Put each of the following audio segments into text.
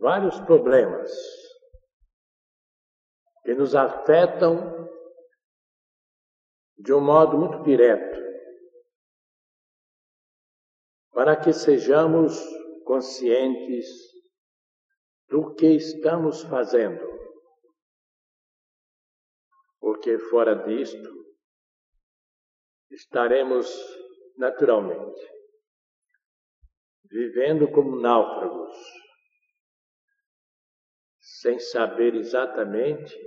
vários problemas que nos afetam de um modo muito direto, para que sejamos conscientes do que estamos fazendo. Porque fora disto, estaremos naturalmente vivendo como náufragos, sem saber exatamente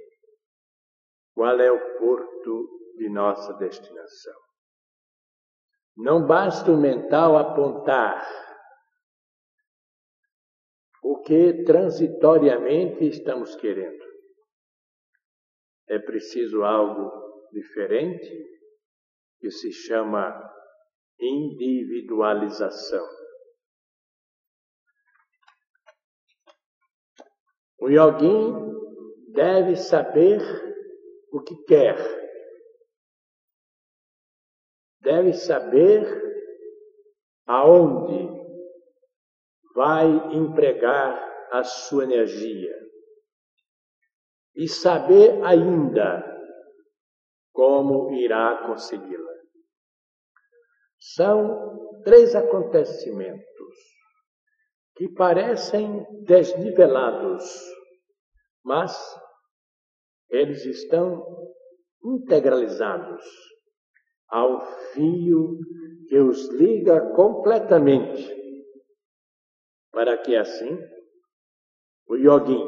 qual é o porto de nossa destinação. Não basta o mental apontar o que transitoriamente estamos querendo. É preciso algo diferente que se chama individualização. O yoguin deve saber o que quer, deve saber aonde vai empregar a sua energia. E saber ainda como irá consegui-la. São três acontecimentos que parecem desnivelados, mas eles estão integralizados ao fio que os liga completamente, para que assim o yoguin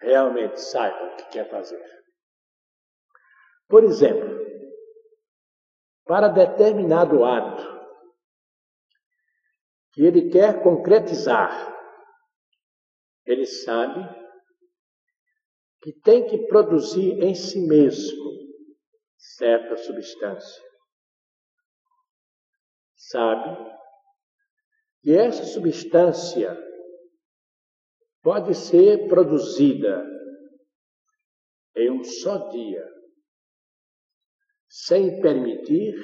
realmente saiba o que quer fazer. Por exemplo, para determinado ato que ele quer concretizar, ele sabe que tem que produzir em si mesmo certa substância. Sabe que essa substância pode ser produzida em um só dia, sem permitir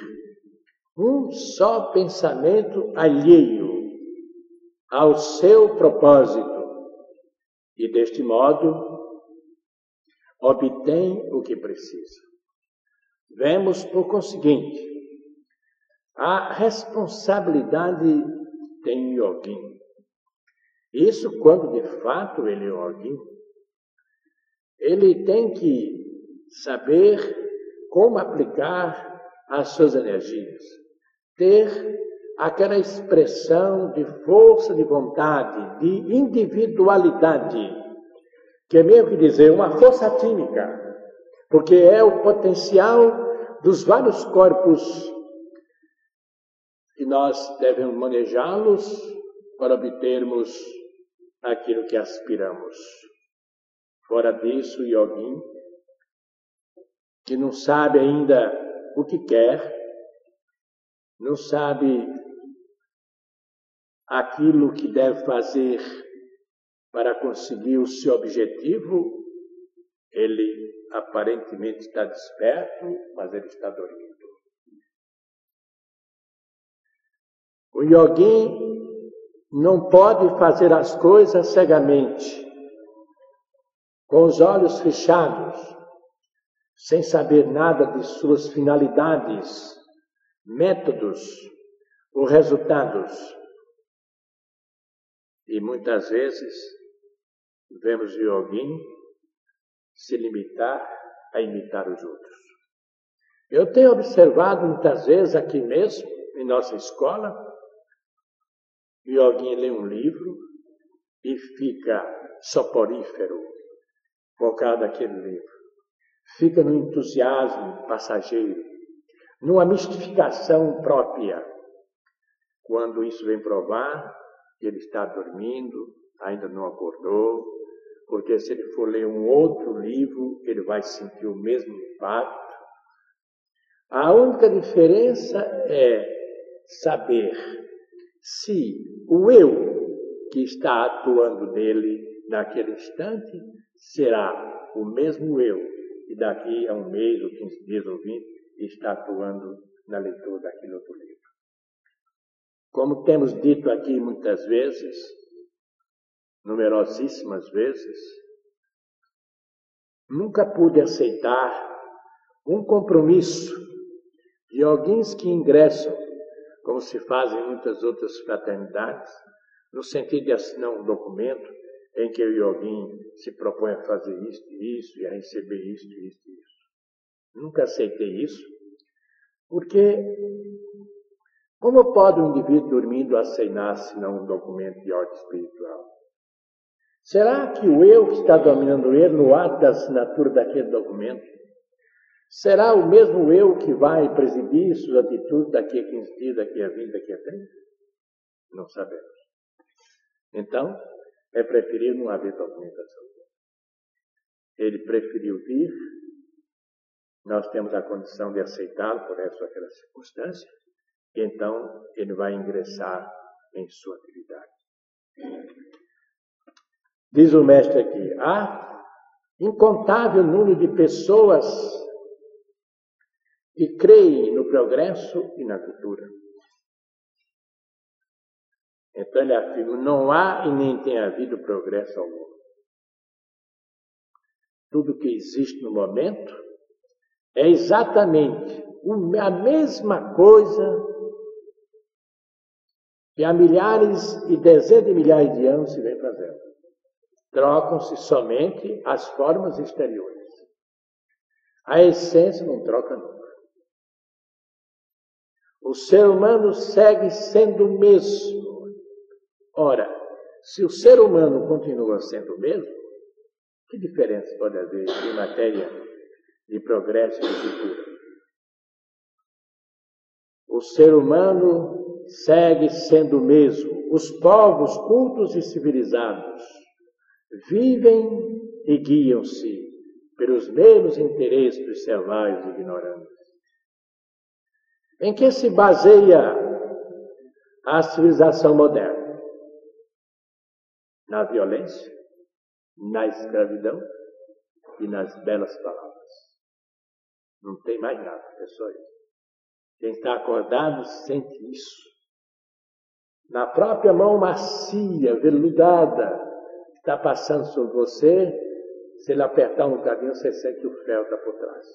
um só pensamento alheio ao seu propósito e, deste modo, obtém o que precisa. Vemos, por conseguinte, a responsabilidade tem Yogin. Isso quando de fato ele é Yogin. Ele tem que saber como aplicar as suas energias, ter aquela expressão de força de vontade, de individualidade, que é mesmo que dizer uma força atímica, porque é o potencial dos vários corpos e nós devemos manejá-los para obtermos aquilo que aspiramos. Fora disso, o Yogin, que não sabe ainda o que quer, não sabe aquilo que deve fazer para conseguir o seu objetivo, ele aparentemente está desperto, mas ele está dormindo. O yoguin não pode fazer as coisas cegamente, com os olhos fechados, sem saber nada de suas finalidades, métodos ou resultados. E muitas vezes vemos o yoguin se limitar a imitar os outros. Eu tenho observado muitas vezes aqui mesmo, em nossa escola, o yoguin lê um livro e fica soporífero por causa daquele livro. Fica no entusiasmo passageiro, numa mistificação própria. Quando isso vem provar, ele está dormindo, ainda não acordou, porque se ele for ler um outro livro, ele vai sentir o mesmo impacto. A única diferença é saber se o eu que está atuando nele naquele instante será o mesmo eu que daqui a um mês ou 15 dias ou 20 está atuando na leitura daquele outro livro. Como temos dito aqui muitas vezes, numerosíssimas vezes, nunca pude aceitar um compromisso de alguém que ingressam, como se faz em muitas outras fraternidades, no sentido de assinar um documento em que o Yogin se propõe a fazer isto e isso, e a receber isto e isto e isso. Nunca aceitei isso, porque como pode um indivíduo dormindo assinar senão um documento de ordem espiritual? Será que o eu que está dominando ele no ato da assinatura daquele documento será o mesmo eu que vai presidir suas atitudes daqui a 15 dias, daqui a 20, daqui a 30? Não sabemos. Então, é preferível não haver documentação. Ele preferiu vir, nós temos a condição de aceitá-lo por essa ou aquela circunstância, então ele vai ingressar em sua atividade. Diz o mestre aqui: há incontável número de pessoas que creem no progresso e na cultura. Então ele afirma: não há e nem tem havido progresso algum. Tudo que existe no momento é exatamente a mesma coisa que há milhares e dezenas de milhares de anos se vem fazendo. Trocam-se somente as formas exteriores. A essência não troca nunca. O ser humano segue sendo o mesmo Ora, se o ser humano continua sendo o mesmo, que diferença pode haver em matéria de progresso e de cultura? O ser humano segue sendo o mesmo. Os povos cultos e civilizados vivem e guiam-se pelos mesmos interesses dos selvagens e ignorantes. Em que se baseia a civilização moderna? na violência, na escravidão e nas belas palavras. Não tem mais nada, é só isso. Quem está acordado sente isso. Na própria mão macia, veludada, que está passando sobre você, se ele apertar um bocadinho, você sente o ferro está por trás.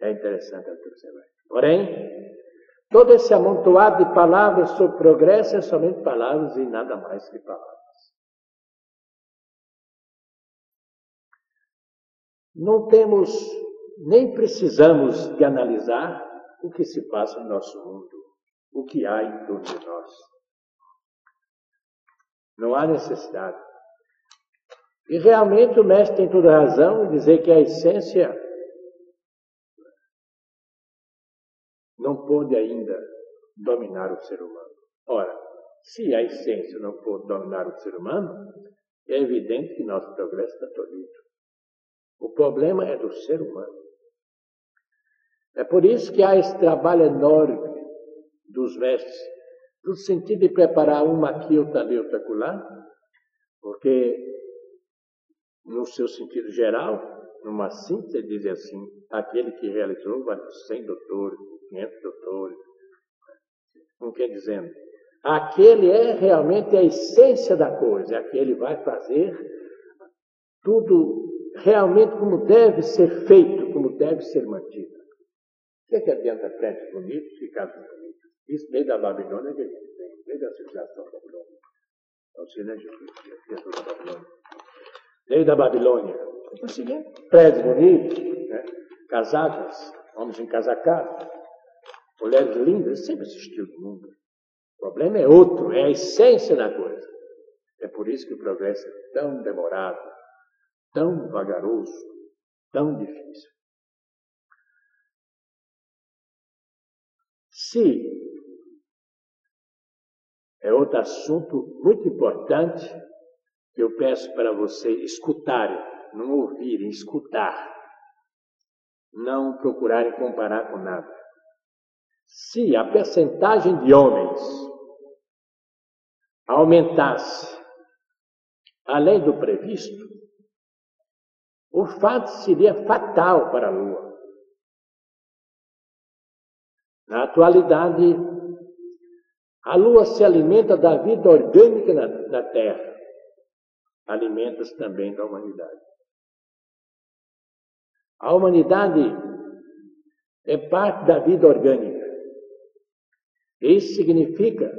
É interessante observar. Porém, Todo esse amontoado de palavras sobre progresso é somente palavras e nada mais que palavras. Não temos, nem precisamos de analisar o que se passa no nosso mundo, o que há em torno de nós. Não há necessidade. E realmente o mestre tem toda razão em dizer que a essência não pôde ainda dominar o ser humano. Ora, se a essência não pôde dominar o ser humano, é evidente que nosso progresso está tolhido. O problema é do ser humano. É por isso que há esse trabalho enorme dos mestres, no sentido de preparar uma aqui, outra ali, outra acolá, porque, no seu sentido geral, numa síntese, diz assim: aquele que realizou vale 100 doutores, 500 doutores. Não quer dizendo, aquele é realmente a essência da coisa, aquele vai fazer tudo realmente como deve ser feito, como deve ser mantido. O que, é que adianta prédios bonitos e casas bonitas? Isso desde a Babilônia que a gente tem, desde a civilização babilônica. Então, se né, Jesus, da Babilônia. Desde a Babilônia. Prédios bonitos, né? casadas, homens encasacados, mulheres lindas, sempre existiu no mundo. O problema é outro, é a essência da coisa. É por isso que o progresso é tão demorado, tão vagaroso, tão difícil. Se é outro assunto muito importante que eu peço para você escutarem, não ouvirem, escutar, não procurarem comparar com nada. Se a percentagem de homens aumentasse além do previsto, o fato seria fatal para a Lua. Na atualidade, A lua se alimenta da vida orgânica na, Terra, alimenta-se também da humanidade. A humanidade é parte da vida orgânica. Isso significa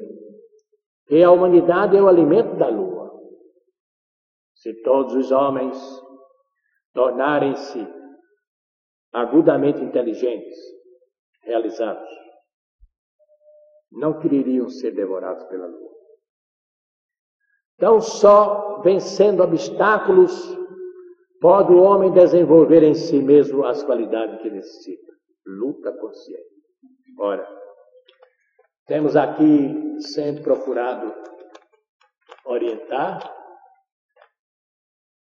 que a humanidade é o alimento da lua. Se todos os homens tornarem-se agudamente inteligentes, realizados, não queriam ser devorados pela lua. Então, só vencendo obstáculos pode o homem desenvolver em si mesmo as qualidades que necessita. Luta consciente. Ora, temos aqui sempre procurado orientar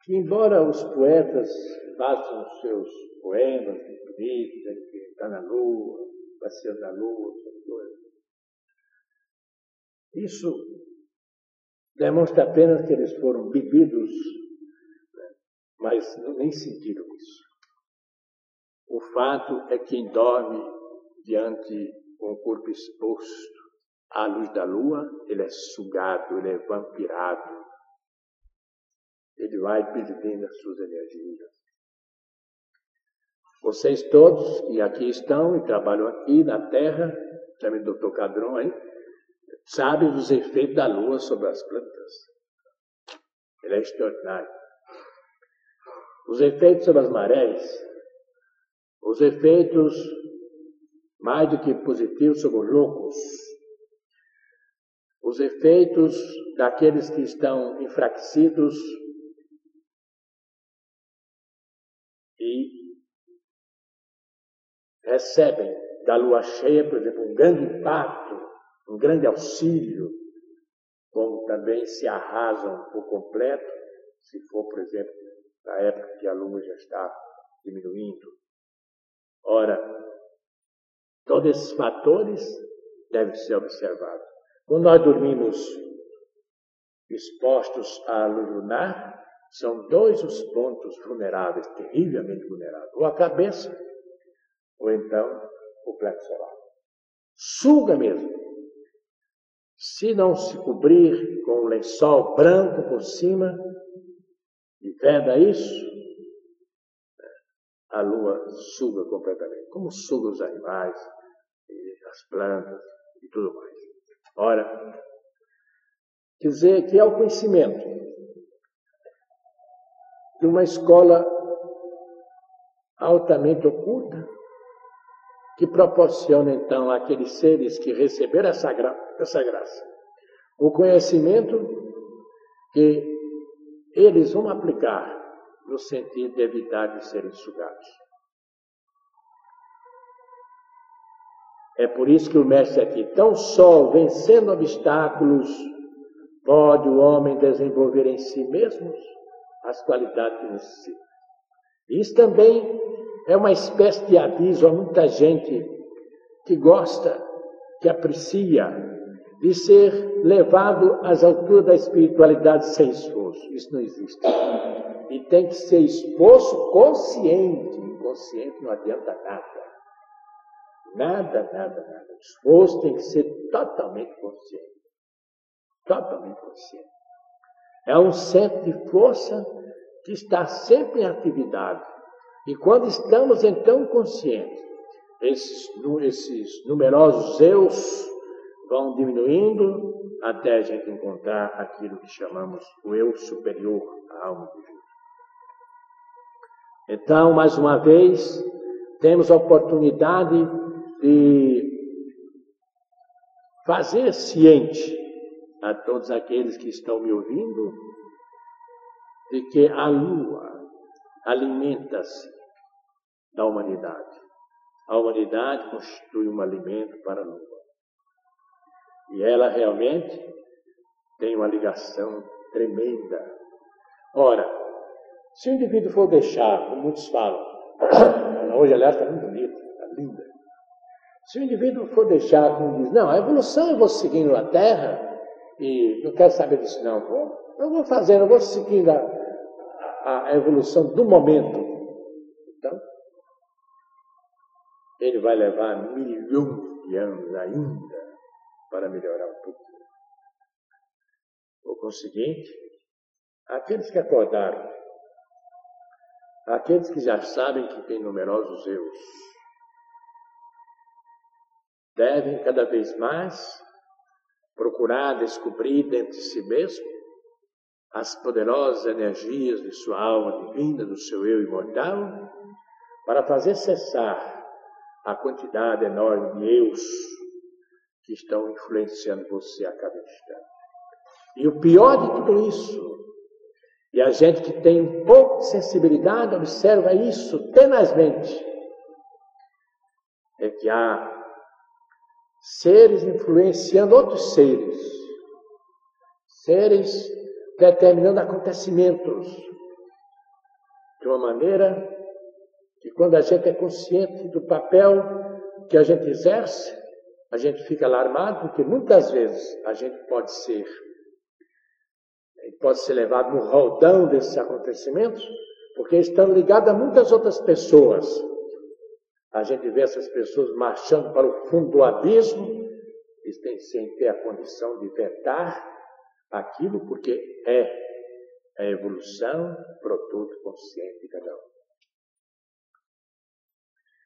que, embora os poetas façam seus poemas bonitos, que está na lua, passeando na lua, essas coisas, isso demonstra apenas que eles foram bebidos, mas nem sentiram isso. O fato é que quem dorme diante com o corpo exposto à luz da lua, ele é sugado, ele é vampirado. Ele vai perdendo as suas energias. Vocês todos que aqui estão e trabalham aqui na Terra, chame o doutor Cadrão aí, sabem dos efeitos da lua sobre as plantas. Ele é extraordinário. Os efeitos sobre as marés, os efeitos mais do que positivos sobre os loucos, os efeitos daqueles que estão enfraquecidos e recebem da lua cheia, por exemplo, um grande impacto, um grande auxílio, como também se arrasam por completo, se for, por exemplo, na época que a lua já está diminuindo. Ora, Todos esses fatores devem ser observados. Quando nós dormimos expostos à luz lunar, são dois os pontos vulneráveis, terrivelmente vulneráveis: ou a cabeça, ou então o plexo solar. Suga mesmo. Se não se cobrir com um lençol branco por cima, e veda isso, a lua suga completamente, como suga os animais, as plantas e tudo mais. Ora, dizer que é o conhecimento de uma escola altamente oculta que proporciona então àqueles seres que receberam essa, gra essa graça o conhecimento que eles vão aplicar no sentido de evitar de serem sugados. É por isso que o mestre aqui, tão só vencendo obstáculos, pode o homem desenvolver em si mesmo as qualidades que necessita. Isso também é uma espécie de aviso a muita gente que gosta, que aprecia, de ser levado às alturas da espiritualidade sem esforço. Isso não existe. E tem que ser esforço consciente. Inconsciente não adianta nada. Nada, nada, nada. O esforço tem que ser totalmente consciente. Totalmente consciente. É um centro de força que está sempre em atividade. E quando estamos então conscientes, esses, esses numerosos eus vão diminuindo até a gente encontrar aquilo que chamamos o eu superior, a alma Deus. Então, mais uma vez, temos a oportunidade de fazer ciente a todos aqueles que estão me ouvindo de que a lua alimenta-se da humanidade. A humanidade constitui um alimento para a lua. E ela realmente tem uma ligação tremenda. Ora, se o indivíduo for deixar, como muitos falam, hoje aliás está muito bonita, está linda, se o indivíduo for deixar, como diz, não, a evolução eu vou seguindo a Terra e não quero saber disso não, eu vou fazendo, eu vou seguindo a, a, evolução do momento. Então, ele vai levar milhões de anos ainda para melhorar um pouquinho. Por conseguinte, aqueles que acordaram, aqueles que já sabem que têm numerosos erros, devem cada vez mais procurar descobrir dentro de si mesmo as poderosas energias de sua alma divina, do seu eu imortal, para fazer cessar a quantidade enorme de eus que estão influenciando você a cada instante. E o pior de tudo isso, e a gente que tem um pouco de sensibilidade observa isso tenazmente, é que há seres influenciando outros seres, seres determinando acontecimentos de uma maneira que quando a gente é consciente do papel que a gente exerce, a gente fica alarmado porque muitas vezes a gente pode ser pode ser levado no roldão desses acontecimentos, porque estão ligados a muitas outras pessoas. A gente vê essas pessoas marchando para o fundo do abismo, e sem ter a condição de vetar aquilo, porque é a evolução, produto consciente de cada um.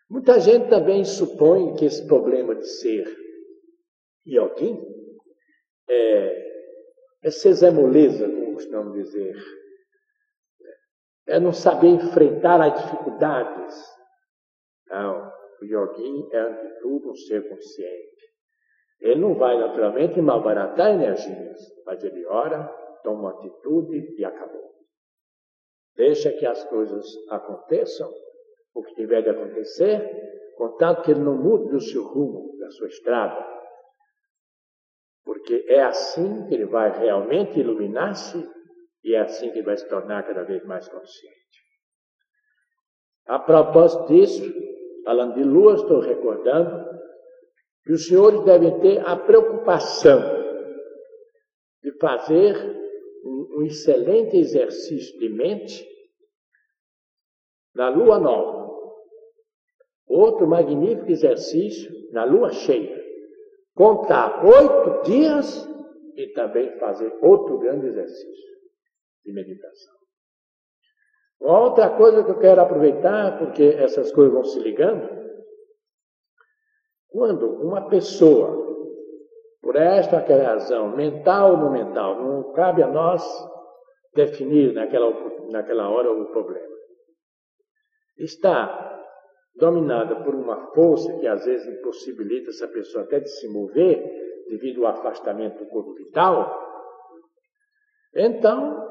Muita gente também supõe que esse problema de ser yoguin é, é Zé Moleza, como costumamos dizer. É não saber enfrentar as dificuldades. Não, o yoguin é, ante tudo, um ser consciente. Ele não vai naturalmente malbaratar energias, mas ele ora, toma uma atitude e acabou. Deixa que as coisas aconteçam o que tiver de acontecer, contanto que ele não mude o seu rumo, da sua estrada. Porque é assim que ele vai realmente iluminar-se e é assim que ele vai se tornar cada vez mais consciente. A propósito disso, falando de lua, estou recordando que os senhores devem ter a preocupação de fazer um, excelente exercício de mente na lua nova. Outro magnífico exercício na lua cheia. Contar oito dias e também fazer outro grande exercício de meditação. Outra coisa que eu quero aproveitar, porque essas coisas vão se ligando, quando uma pessoa, por esta aquela razão, mental ou não mental, não cabe a nós definir naquela, naquela hora o problema, está dominada por uma força que às vezes impossibilita essa pessoa até de se mover devido ao afastamento do corpo vital, então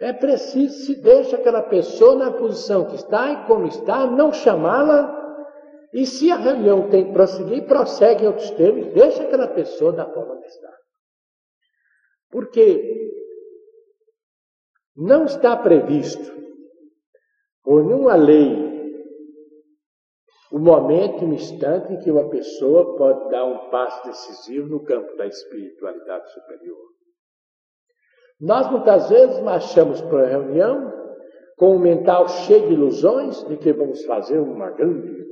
é preciso se deixa aquela pessoa na posição que está e como está, não chamá-la, e se a reunião tem que prosseguir, prossegue em outros termos, deixa aquela pessoa da forma que está. Porque não está previsto por nenhuma lei o momento, o instante em que uma pessoa pode dar um passo decisivo no campo da espiritualidade superior. Nós muitas vezes marchamos para a reunião com o mental cheio de ilusões de que vamos fazer uma grande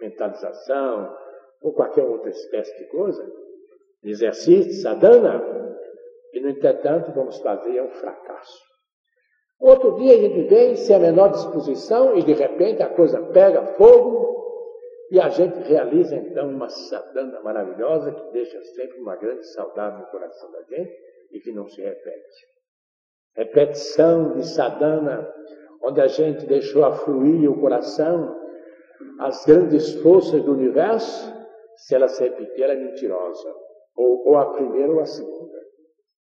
mentalização ou qualquer outra espécie de coisa, exercício, sadhana, e no entretanto vamos fazer um fracasso. Outro dia a gente vem sem a menor disposição e de repente a coisa pega fogo e a gente realiza então uma sadhana maravilhosa que deixa sempre uma grande saudade no coração da gente e que não se repete. Repetição de sadhana, onde a gente deixou afluir o coração, as grandes forças do universo, se ela se repetir, ela é mentirosa. Ou, ou a primeira ou a segunda.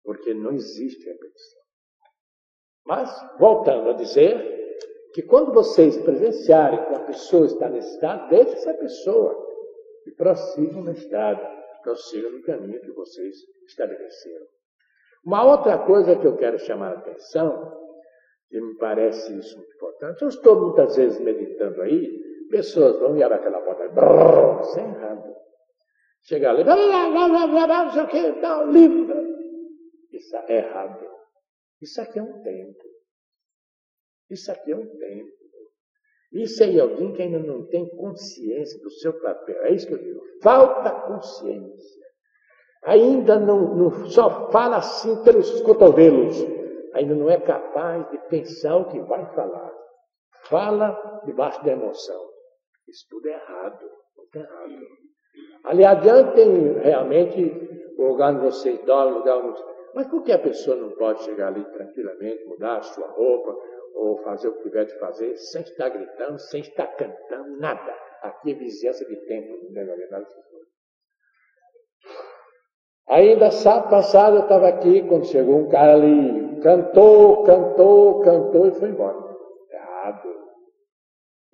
Porque não existe repetição. Mas, voltando a dizer, que quando vocês presenciarem que a pessoa está nesse estado, deixe essa pessoa e prossigam na estrada, prossigam no caminho que vocês estabeleceram. Uma outra coisa que eu quero chamar a atenção, e me parece isso muito importante, eu estou muitas vezes meditando aí, pessoas vão abrem aquela porta, brrr, sem errado. Chega ali, blá, blá, blá, blá, blá, não sei o que, um livro. Isso é errado. Isso aqui é um tempo. Isso aqui é um tempo. Isso é alguém que ainda não tem consciência do seu papel. É isso que eu digo. Falta consciência. ainda não, não só fala assim pelos cotovelos, ainda não é capaz de pensar o que vai falar. Fala debaixo da emoção. Isso tudo é errado, muito errado. Ali adiante tem realmente o lugar onde vocês dormem, o lugar onde... Mas por que a pessoa não pode chegar ali tranquilamente, mudar a sua roupa, ou fazer o que tiver de fazer, sem estar gritando, sem estar cantando, nada? Aqui é vizinhança de tempo, coisas. Ainda sábado passado eu estava aqui, quando chegou um cara ali, cantou, cantou, cantou e foi embora. Errado.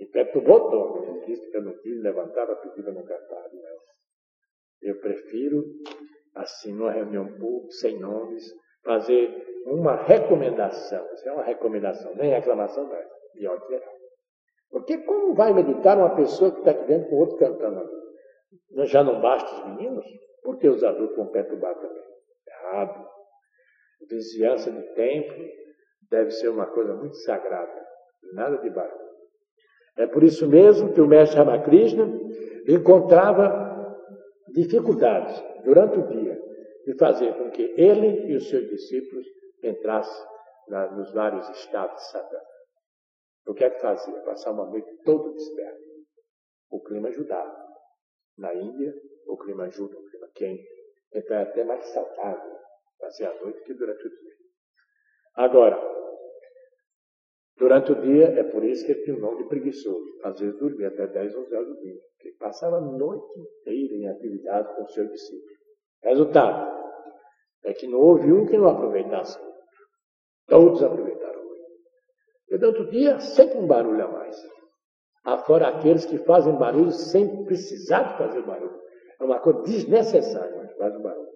E perturbou todo. Ele disse que eu não quis levantar a não cantar. Não. Eu prefiro, assim, numa reunião pública, sem nomes, fazer uma recomendação. Isso é uma recomendação, nem reclamação, não é. De ordem geral. Porque como vai meditar uma pessoa que está aqui dentro com outro cantando ali? Já não basta os meninos? Por que os adultos vão perturbar também? Errado. Vizinhança de templo deve ser uma coisa muito sagrada. Nada de barulho. É por isso mesmo que o mestre Ramakrishna encontrava dificuldades durante o dia de fazer com que ele e os seus discípulos entrassem na, nos vários estados Satã. O que é que fazia? Passar uma noite todo desperto. O clima ajudava. Na Índia, o clima ajuda, o clima quente. Então é até mais saudável fazer a noite que durante o dia. Agora, durante o dia, é por isso que ele tinha o nome de preguiçoso. Às vezes dormia até 10, 11 horas do dia. Ele passava a noite inteira em atividade com o seu discípulo. Resultado é que não houve um que não aproveitasse. Todos aproveitaram. E durante o dia, sempre um barulho a mais. Afora aqueles que fazem barulho sem precisar de fazer barulho. É uma coisa desnecessária, mas faz um barulho.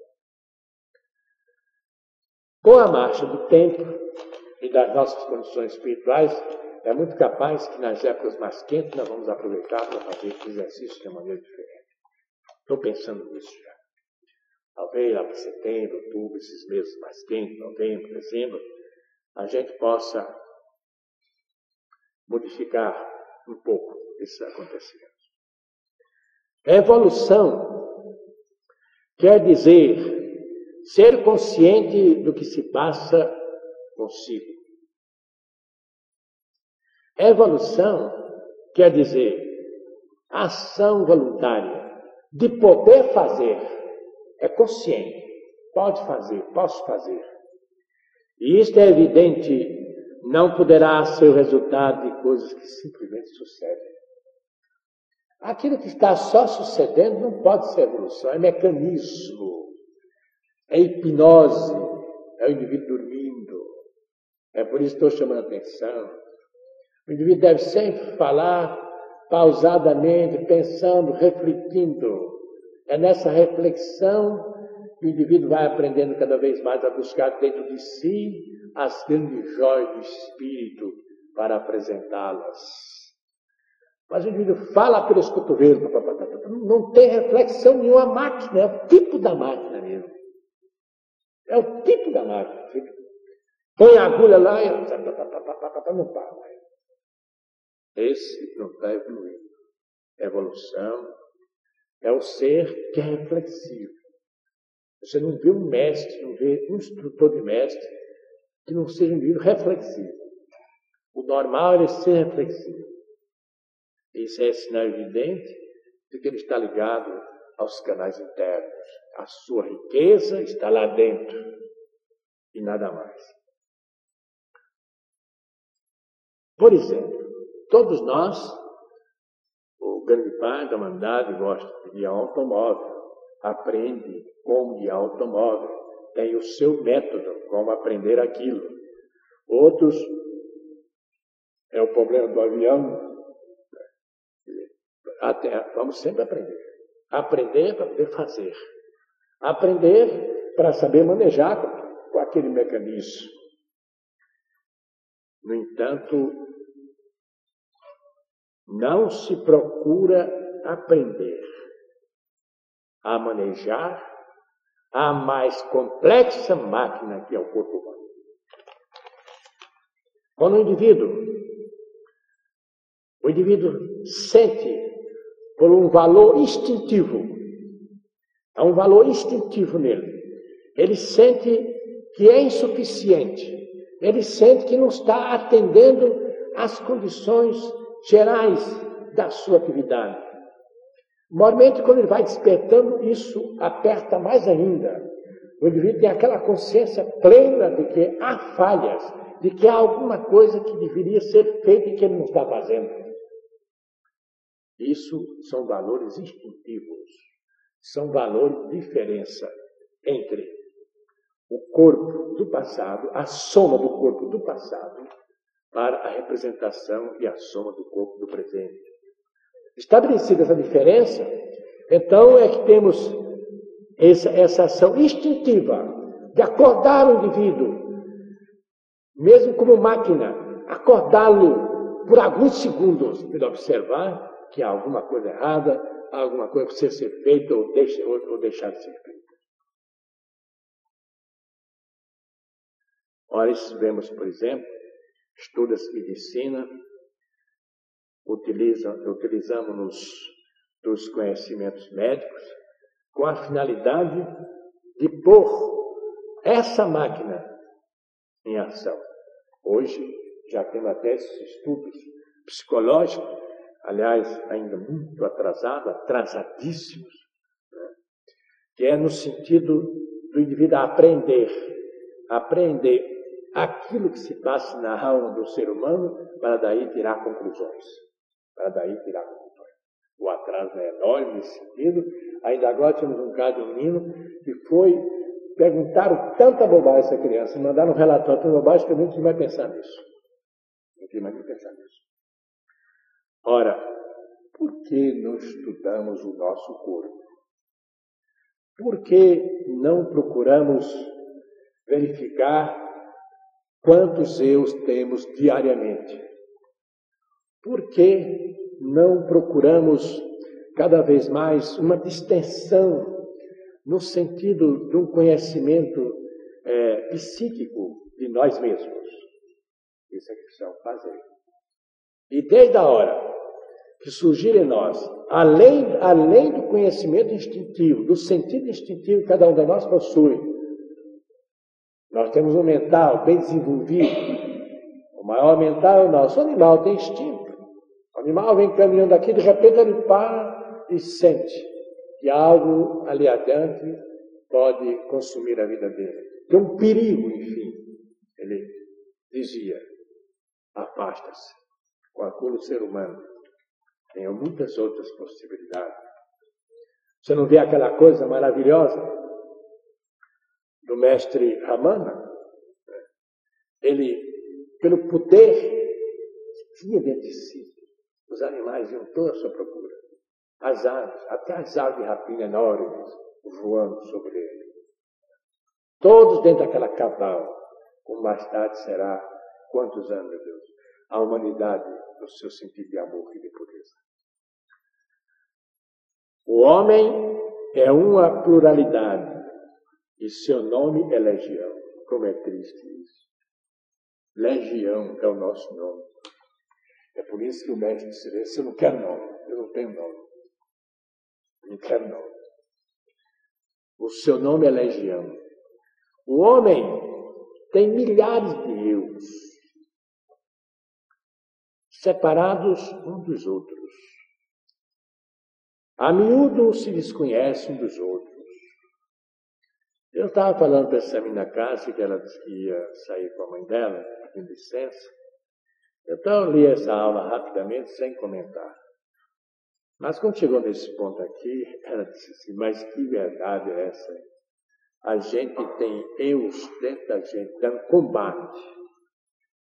Com a marcha do tempo e das nossas condições espirituais, é muito capaz que nas épocas mais quentes nós vamos aproveitar para fazer exercícios de maneira diferente. Estou pensando nisso já. Talvez lá para setembro, outubro, esses meses mais quentes, novembro, dezembro, a gente possa modificar um pouco esses acontecimentos. Evolução quer dizer ser consciente do que se passa consigo. Evolução quer dizer ação voluntária, de poder fazer, é consciente, pode fazer, posso fazer. E isto é evidente, não poderá ser o resultado de coisas que simplesmente sucedem. Aquilo que está só sucedendo não pode ser evolução, é mecanismo, é hipnose, é o indivíduo dormindo. É por isso que estou chamando a atenção. O indivíduo deve sempre falar pausadamente, pensando, refletindo. É nessa reflexão que o indivíduo vai aprendendo cada vez mais a buscar dentro de si as grandes joias do espírito para apresentá-las. Mas o indivíduo fala pelos cotovelos, não tem reflexão nenhuma. A máquina é o tipo da máquina mesmo. É o tipo da máquina. Põe a agulha lá e não para. Esse não está evoluindo. Evolução é o ser que é reflexivo. Você não vê um mestre, não vê um instrutor de mestre que não seja um indivíduo reflexivo. O normal é ser reflexivo. Isso é sinal evidente de que ele está ligado aos canais internos. A sua riqueza está lá dentro e nada mais. Por exemplo, todos nós, o grande pai da humanidade gosta de automóvel, aprende como de automóvel, tem o seu método como aprender aquilo. Outros é o problema do avião, até, vamos sempre aprender. Aprender para poder fazer. Aprender para saber manejar com, com aquele mecanismo. No entanto, não se procura aprender a manejar a mais complexa máquina que é o corpo humano. Quando o indivíduo, o indivíduo sente por um valor instintivo Há um valor instintivo nele. Ele sente que é insuficiente. Ele sente que não está atendendo às condições gerais da sua atividade. Normalmente, quando ele vai despertando, isso aperta mais ainda. O indivíduo tem aquela consciência plena de que há falhas, de que há alguma coisa que deveria ser feita e que ele não está fazendo. Isso são valores instintivos, são valores de diferença entre o corpo do passado, a soma do corpo do passado, para a representação e a soma do corpo do presente. Estabelecida essa diferença, então é que temos essa, essa ação instintiva de acordar o indivíduo, mesmo como máquina, acordá-lo por alguns segundos, para observar que há alguma coisa errada, há alguma coisa que precisa ser feita ou, deixa, ou, ou deixar de ser feita. Ora, vemos, por exemplo, estuda-se medicina, utiliza, utilizamos dos conhecimentos médicos com a finalidade de pôr essa máquina em ação. Hoje já temos até esses estudos psicológicos, aliás, ainda muito atrasados, atrasadíssimos, né? que é no sentido do indivíduo aprender, aprender aquilo que se passa na alma do ser humano para daí tirar conclusões. Para daí tirar conclusões. O atraso é enorme nesse sentido. Ainda agora temos um caso de um menino que foi perguntar tanta bobagem essa criança, mandaram um relatório tão bobagem que gente não vai pensar nisso. Não tem mais que pensar nisso. Ora, por que não estudamos o nosso corpo? Por que não procuramos verificar quantos eus temos diariamente? Por que não procuramos cada vez mais uma distensão no sentido de um conhecimento é, psíquico de nós mesmos? Isso é que precisamos fazer. E desde a hora que surgir em nós, além, além do conhecimento instintivo, do sentido instintivo que cada um de nós possui, nós temos um mental bem desenvolvido. O maior mental é o nosso. O animal tem instinto. O animal vem caminhando aqui, de repente ele para e sente que algo ali adiante pode consumir a vida dele. Que um perigo, enfim. Ele dizia: afasta-se. Calcula o ser humano. Tem muitas outras possibilidades. Você não vê aquela coisa maravilhosa do mestre Ramana, ele, pelo poder que tinha dentro de si, os animais iam toda a sua procura. As aves, até as aves de rapina enormes, voando sobre ele. Todos dentro daquela cabal, como mais tarde será, quantos anos, meu Deus, a humanidade no seu sentido de amor e de pureza. O homem é uma pluralidade e seu nome é Legião. Como é triste isso. Legião é o nosso nome. É por isso que o mestre disse: Eu não quero nome, eu não tenho nome. Não quero nome. O seu nome é Legião. O homem tem milhares de eus, separados um dos outros. A miúdo se desconhece um dos outros. Eu estava falando para essa menina Cássia que ela disse que ia sair com a mãe dela, pedindo licença. Então eu li essa aula rapidamente, sem comentar. Mas quando chegou nesse ponto aqui, ela disse assim, mas que verdade é essa? A gente tem eus dentro da gente, dando combate.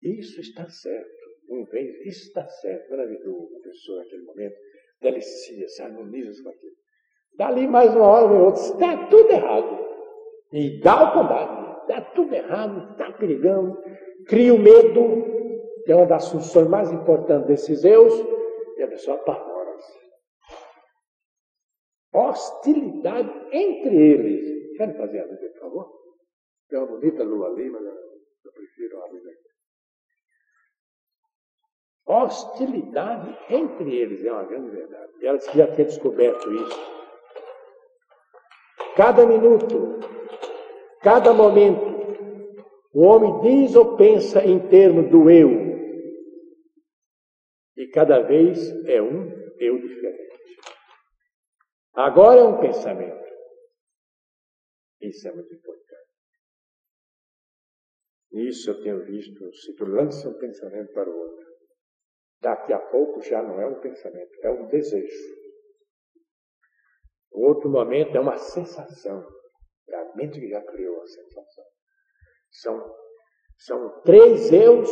Isso está certo. Um vez, isso está certo. Maravilhoso, a pessoa naquele momento, delicia, se harmoniza com aquilo. Dali mais uma hora, meu outro, está tudo errado. E dá o combate. Está tudo errado, está perigando. Cria o medo, que é uma das funções mais importantes desses eus, e a pessoa apavora-se. Hostilidade entre eles. Querem fazer a luz, por favor? Tem uma bonita lua ali, mas eu prefiro a luz aqui. Hostilidade entre eles é uma grande verdade. E ela já tinha descoberto isso cada minuto, cada momento, o homem diz ou pensa em termos do eu. E cada vez é um eu diferente. Agora é um pensamento. Isso é muito importante. Nisso eu tenho visto, se tu lança um pensamento para o outro, daqui a pouco já não é um pensamento, é um desejo. O outro momento é uma sensação. A mente que já criou a sensação. São, são três eus,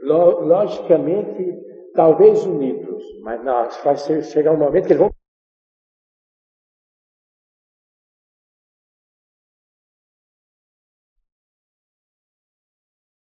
logicamente, talvez unidos, mas não, vai chegar um momento que eles vão